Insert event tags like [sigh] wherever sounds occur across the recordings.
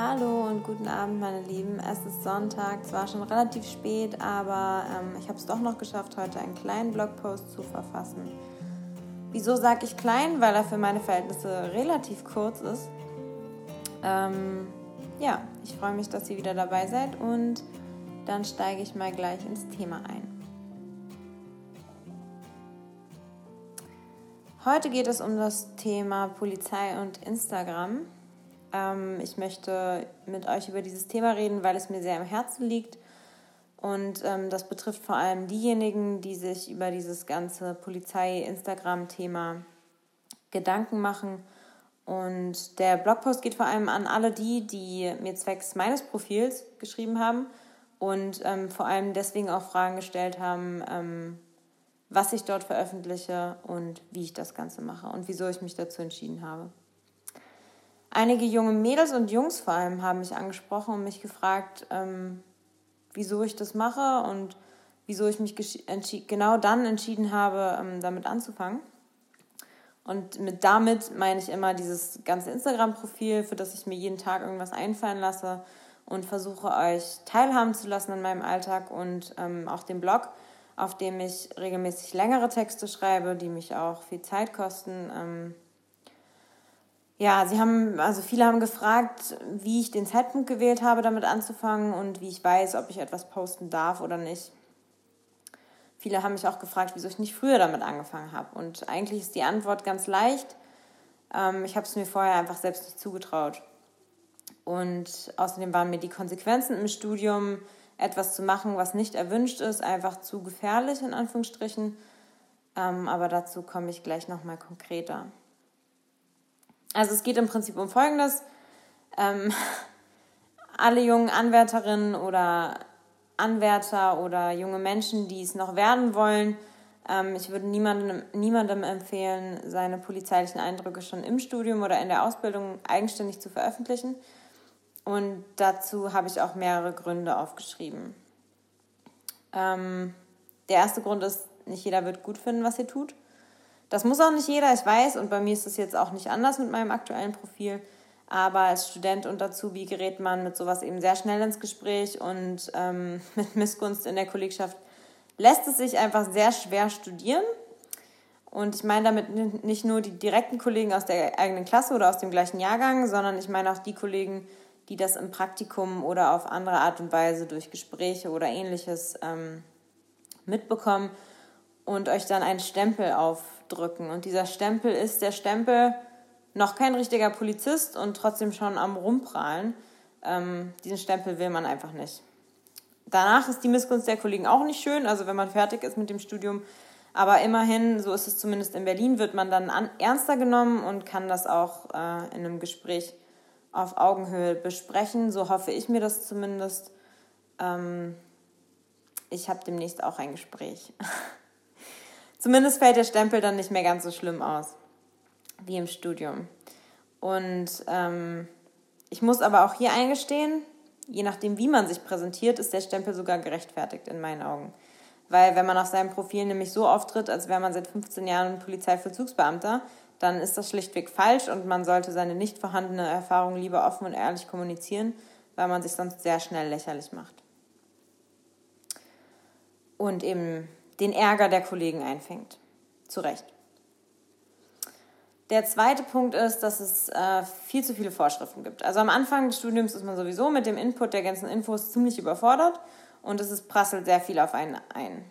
Hallo und guten Abend, meine Lieben. Es ist Sonntag, zwar schon relativ spät, aber ähm, ich habe es doch noch geschafft, heute einen kleinen Blogpost zu verfassen. Wieso sage ich klein? Weil er für meine Verhältnisse relativ kurz ist. Ähm, ja, ich freue mich, dass ihr wieder dabei seid und dann steige ich mal gleich ins Thema ein. Heute geht es um das Thema Polizei und Instagram. Ähm, ich möchte mit euch über dieses Thema reden, weil es mir sehr am Herzen liegt. Und ähm, das betrifft vor allem diejenigen, die sich über dieses ganze Polizei-Instagram-Thema Gedanken machen. Und der Blogpost geht vor allem an alle die, die mir zwecks meines Profils geschrieben haben und ähm, vor allem deswegen auch Fragen gestellt haben, ähm, was ich dort veröffentliche und wie ich das Ganze mache und wieso ich mich dazu entschieden habe. Einige junge Mädels und Jungs vor allem haben mich angesprochen und mich gefragt, ähm, wieso ich das mache und wieso ich mich genau dann entschieden habe, ähm, damit anzufangen. Und mit damit meine ich immer dieses ganze Instagram-Profil, für das ich mir jeden Tag irgendwas einfallen lasse und versuche euch teilhaben zu lassen an meinem Alltag und ähm, auch den Blog, auf dem ich regelmäßig längere Texte schreibe, die mich auch viel Zeit kosten. Ähm, ja, sie haben, also viele haben gefragt, wie ich den Zeitpunkt gewählt habe, damit anzufangen und wie ich weiß, ob ich etwas posten darf oder nicht. Viele haben mich auch gefragt, wieso ich nicht früher damit angefangen habe. Und eigentlich ist die Antwort ganz leicht. Ähm, ich habe es mir vorher einfach selbst nicht zugetraut. Und außerdem waren mir die Konsequenzen im Studium, etwas zu machen, was nicht erwünscht ist, einfach zu gefährlich, in Anführungsstrichen. Ähm, aber dazu komme ich gleich nochmal konkreter. Also es geht im Prinzip um Folgendes. Ähm, [laughs] alle jungen Anwärterinnen oder Anwärter oder junge Menschen, die es noch werden wollen, ähm, ich würde niemandem, niemandem empfehlen, seine polizeilichen Eindrücke schon im Studium oder in der Ausbildung eigenständig zu veröffentlichen. Und dazu habe ich auch mehrere Gründe aufgeschrieben. Ähm, der erste Grund ist, nicht jeder wird gut finden, was ihr tut. Das muss auch nicht jeder, ich weiß, und bei mir ist es jetzt auch nicht anders mit meinem aktuellen Profil. Aber als Student und Azubi gerät man mit sowas eben sehr schnell ins Gespräch und ähm, [laughs] mit Missgunst in der Kollegschaft lässt es sich einfach sehr schwer studieren. Und ich meine damit nicht nur die direkten Kollegen aus der eigenen Klasse oder aus dem gleichen Jahrgang, sondern ich meine auch die Kollegen, die das im Praktikum oder auf andere Art und Weise durch Gespräche oder ähnliches ähm, mitbekommen und euch dann einen Stempel aufdrücken. Und dieser Stempel ist der Stempel, noch kein richtiger Polizist und trotzdem schon am Rumprahlen. Ähm, diesen Stempel will man einfach nicht. Danach ist die Missgunst der Kollegen auch nicht schön, also wenn man fertig ist mit dem Studium. Aber immerhin, so ist es zumindest in Berlin, wird man dann an, ernster genommen und kann das auch äh, in einem Gespräch auf Augenhöhe besprechen. So hoffe ich mir das zumindest. Ähm, ich habe demnächst auch ein Gespräch. [laughs] Zumindest fällt der Stempel dann nicht mehr ganz so schlimm aus wie im Studium. Und ähm, ich muss aber auch hier eingestehen, je nachdem, wie man sich präsentiert, ist der Stempel sogar gerechtfertigt in meinen Augen. Weil wenn man auf seinem Profil nämlich so auftritt, als wäre man seit 15 Jahren Polizeivollzugsbeamter, dann ist das schlichtweg falsch und man sollte seine nicht vorhandene Erfahrung lieber offen und ehrlich kommunizieren, weil man sich sonst sehr schnell lächerlich macht. Und eben den Ärger der Kollegen einfängt. Zu Recht. Der zweite Punkt ist, dass es äh, viel zu viele Vorschriften gibt. Also am Anfang des Studiums ist man sowieso mit dem Input der ganzen Infos ziemlich überfordert und es ist, prasselt sehr viel auf einen ein.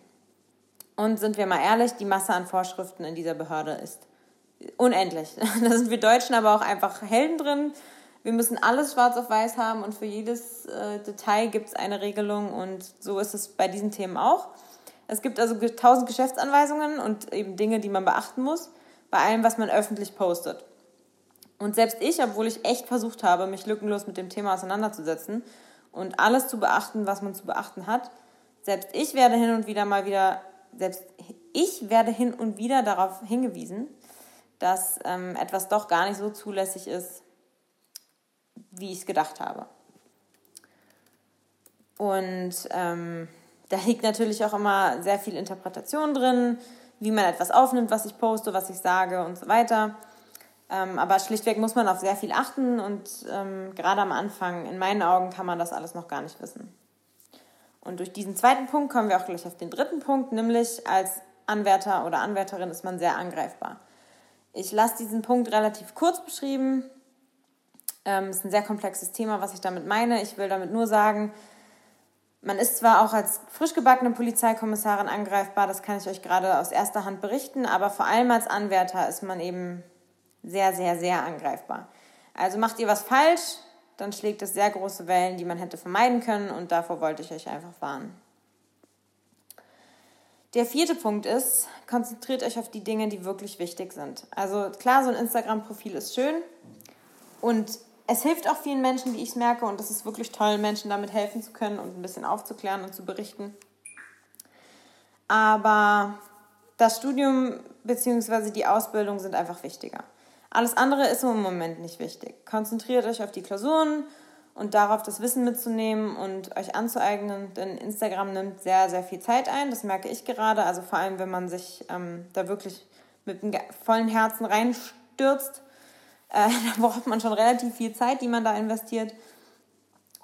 Und sind wir mal ehrlich, die Masse an Vorschriften in dieser Behörde ist unendlich. [laughs] Da sind wir Deutschen aber auch einfach Helden drin. Wir müssen alles schwarz auf weiß haben und für jedes äh, Detail gibt es eine Regelung und so ist es bei diesen Themen auch. Es gibt also tausend Geschäftsanweisungen und eben Dinge, die man beachten muss, bei allem, was man öffentlich postet. Und selbst ich, obwohl ich echt versucht habe, mich lückenlos mit dem Thema auseinanderzusetzen und alles zu beachten, was man zu beachten hat, selbst ich werde hin und wieder mal wieder, selbst ich werde hin und wieder darauf hingewiesen, dass ähm, etwas doch gar nicht so zulässig ist, wie ich es gedacht habe. Und ähm, da liegt natürlich auch immer sehr viel Interpretation drin, wie man etwas aufnimmt, was ich poste, was ich sage und so weiter. Ähm, aber schlichtweg muss man auf sehr viel achten und ähm, gerade am Anfang, in meinen Augen, kann man das alles noch gar nicht wissen. Und durch diesen zweiten Punkt kommen wir auch gleich auf den dritten Punkt, nämlich als Anwärter oder Anwärterin ist man sehr angreifbar. Ich lasse diesen Punkt relativ kurz beschrieben. Ähm, ist ein sehr komplexes Thema, was ich damit meine. Ich will damit nur sagen, man ist zwar auch als frisch gebackene Polizeikommissarin angreifbar, das kann ich euch gerade aus erster Hand berichten, aber vor allem als Anwärter ist man eben sehr, sehr, sehr angreifbar. Also macht ihr was falsch, dann schlägt es sehr große Wellen, die man hätte vermeiden können und davor wollte ich euch einfach warnen. Der vierte Punkt ist, konzentriert euch auf die Dinge, die wirklich wichtig sind. Also klar, so ein Instagram-Profil ist schön und es hilft auch vielen Menschen, wie ich es merke, und es ist wirklich toll, Menschen damit helfen zu können und ein bisschen aufzuklären und zu berichten. Aber das Studium bzw. die Ausbildung sind einfach wichtiger. Alles andere ist im Moment nicht wichtig. Konzentriert euch auf die Klausuren und darauf, das Wissen mitzunehmen und euch anzueignen, denn Instagram nimmt sehr, sehr viel Zeit ein. Das merke ich gerade. Also vor allem, wenn man sich ähm, da wirklich mit einem vollen Herzen reinstürzt, äh, [laughs] da braucht man schon relativ viel Zeit, die man da investiert.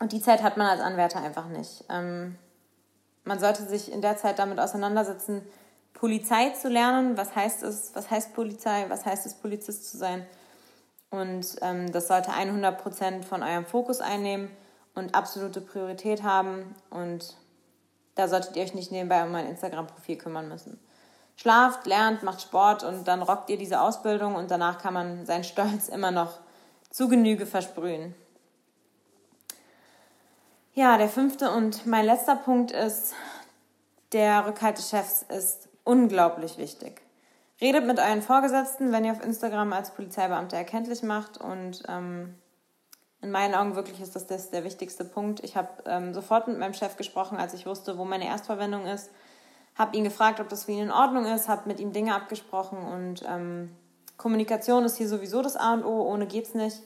Und die Zeit hat man als Anwärter einfach nicht. Ähm, man sollte sich in der Zeit damit auseinandersetzen, Polizei zu lernen. Was heißt es? Was heißt Polizei? Was heißt es, Polizist zu sein? Und ähm, das sollte 100% von eurem Fokus einnehmen und absolute Priorität haben. Und da solltet ihr euch nicht nebenbei um mein Instagram-Profil kümmern müssen. Schlaft, lernt, macht Sport und dann rockt ihr diese Ausbildung und danach kann man seinen Stolz immer noch zu Genüge versprühen. Ja, der fünfte und mein letzter Punkt ist, der Rückhalt des Chefs ist unglaublich wichtig. Redet mit euren Vorgesetzten, wenn ihr auf Instagram als Polizeibeamter erkenntlich macht. Und ähm, in meinen Augen wirklich ist das, das der wichtigste Punkt. Ich habe ähm, sofort mit meinem Chef gesprochen, als ich wusste, wo meine Erstverwendung ist. Habe ihn gefragt, ob das für ihn in Ordnung ist, habe mit ihm Dinge abgesprochen und ähm, Kommunikation ist hier sowieso das A und O, ohne geht's nicht.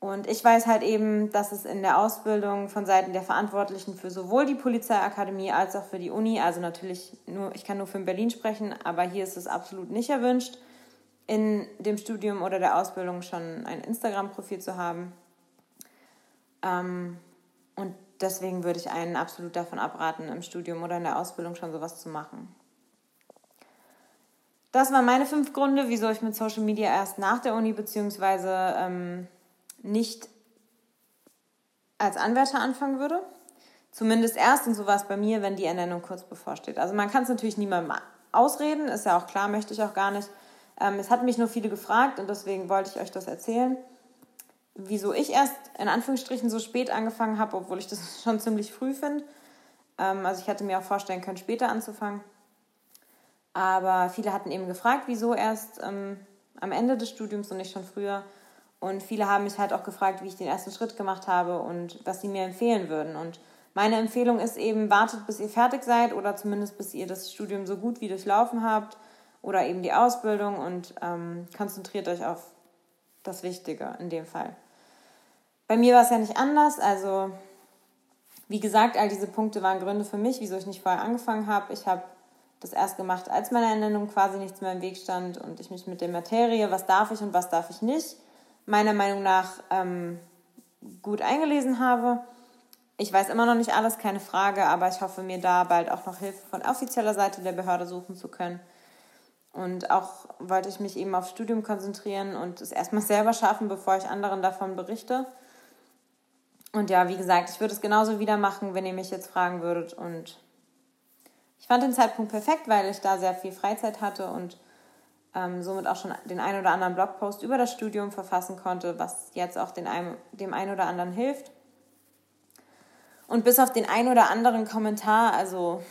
Und ich weiß halt eben, dass es in der Ausbildung von Seiten der Verantwortlichen für sowohl die Polizeiakademie als auch für die Uni, also natürlich nur, ich kann nur für Berlin sprechen, aber hier ist es absolut nicht erwünscht, in dem Studium oder der Ausbildung schon ein Instagram-Profil zu haben. Ähm, und deswegen würde ich einen absolut davon abraten, im Studium oder in der Ausbildung schon sowas zu machen. Das waren meine fünf Gründe, wieso ich mit Social Media erst nach der Uni beziehungsweise ähm, nicht als Anwärter anfangen würde. Zumindest erst, und so war es bei mir, wenn die Ernennung kurz bevorsteht. Also man kann es natürlich niemandem ausreden, ist ja auch klar, möchte ich auch gar nicht. Ähm, es hatten mich nur viele gefragt und deswegen wollte ich euch das erzählen. Wieso ich erst in Anführungsstrichen so spät angefangen habe, obwohl ich das schon ziemlich früh finde. Ähm, also ich hätte mir auch vorstellen können, später anzufangen. Aber viele hatten eben gefragt, wieso erst ähm, am Ende des Studiums und nicht schon früher. Und viele haben mich halt auch gefragt, wie ich den ersten Schritt gemacht habe und was sie mir empfehlen würden. Und meine Empfehlung ist eben, wartet, bis ihr fertig seid oder zumindest bis ihr das Studium so gut wie durchlaufen habt oder eben die Ausbildung und ähm, konzentriert euch auf das Wichtige in dem Fall. Bei mir war es ja nicht anders. Also, wie gesagt, all diese Punkte waren Gründe für mich, wieso ich nicht vorher angefangen habe. Ich habe das erst gemacht, als meiner Ernennung quasi nichts mehr im Weg stand und ich mich mit der Materie, was darf ich und was darf ich nicht, meiner Meinung nach ähm, gut eingelesen habe. Ich weiß immer noch nicht alles, keine Frage, aber ich hoffe mir da bald auch noch Hilfe von offizieller Seite der Behörde suchen zu können. Und auch wollte ich mich eben aufs Studium konzentrieren und es erstmal selber schaffen, bevor ich anderen davon berichte. Und ja, wie gesagt, ich würde es genauso wieder machen, wenn ihr mich jetzt fragen würdet. Und ich fand den Zeitpunkt perfekt, weil ich da sehr viel Freizeit hatte und ähm, somit auch schon den einen oder anderen Blogpost über das Studium verfassen konnte, was jetzt auch den einem, dem einen oder anderen hilft. Und bis auf den einen oder anderen Kommentar, also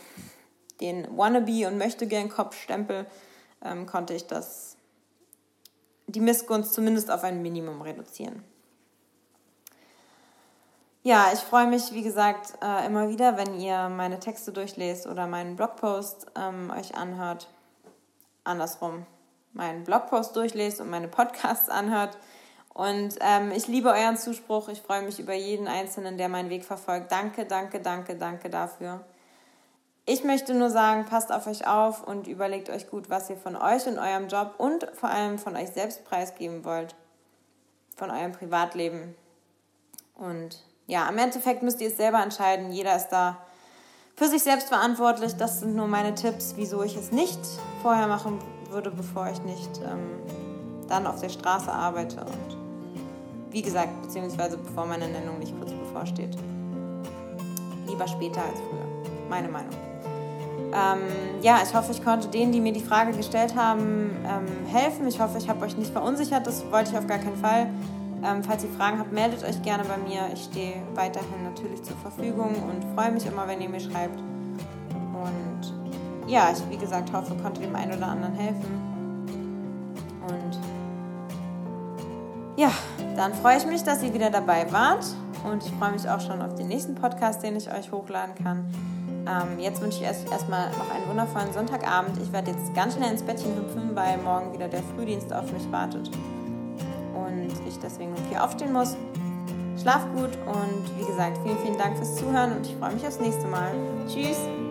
den Wannabe und möchte gern Kopfstempel, ähm, konnte ich das, die Missgunst zumindest auf ein Minimum reduzieren. Ja, ich freue mich, wie gesagt, äh, immer wieder, wenn ihr meine Texte durchlest oder meinen Blogpost ähm, euch anhört. Andersrum meinen Blogpost durchlest und meine Podcasts anhört. Und ähm, ich liebe euren Zuspruch. Ich freue mich über jeden Einzelnen, der meinen Weg verfolgt. Danke, danke, danke, danke dafür. Ich möchte nur sagen, passt auf euch auf und überlegt euch gut, was ihr von euch und eurem Job und vor allem von euch selbst preisgeben wollt. Von eurem Privatleben. Und ja, im Endeffekt müsst ihr es selber entscheiden. Jeder ist da für sich selbst verantwortlich. Das sind nur meine Tipps, wieso ich es nicht vorher machen würde, bevor ich nicht ähm, dann auf der Straße arbeite. Und wie gesagt, beziehungsweise bevor meine Nennung nicht kurz bevorsteht. Lieber später als früher. Meine Meinung. Ähm, ja, ich hoffe, ich konnte denen, die mir die Frage gestellt haben, ähm, helfen. Ich hoffe, ich habe euch nicht verunsichert. Das wollte ich auf gar keinen Fall. Ähm, falls ihr Fragen habt, meldet euch gerne bei mir. Ich stehe weiterhin natürlich zur Verfügung und freue mich immer, wenn ihr mir schreibt. Und ja, ich, wie gesagt, hoffe, konnte dem einen oder anderen helfen. Und ja, dann freue ich mich, dass ihr wieder dabei wart. Und ich freue mich auch schon auf den nächsten Podcast, den ich euch hochladen kann. Ähm, jetzt wünsche ich erst, erstmal noch einen wundervollen Sonntagabend. Ich werde jetzt ganz schnell ins Bettchen hüpfen, weil morgen wieder der Frühdienst auf mich wartet. Und ich deswegen um vier aufstehen muss. Schlaf gut und wie gesagt, vielen, vielen Dank fürs Zuhören und ich freue mich aufs nächste Mal. Tschüss!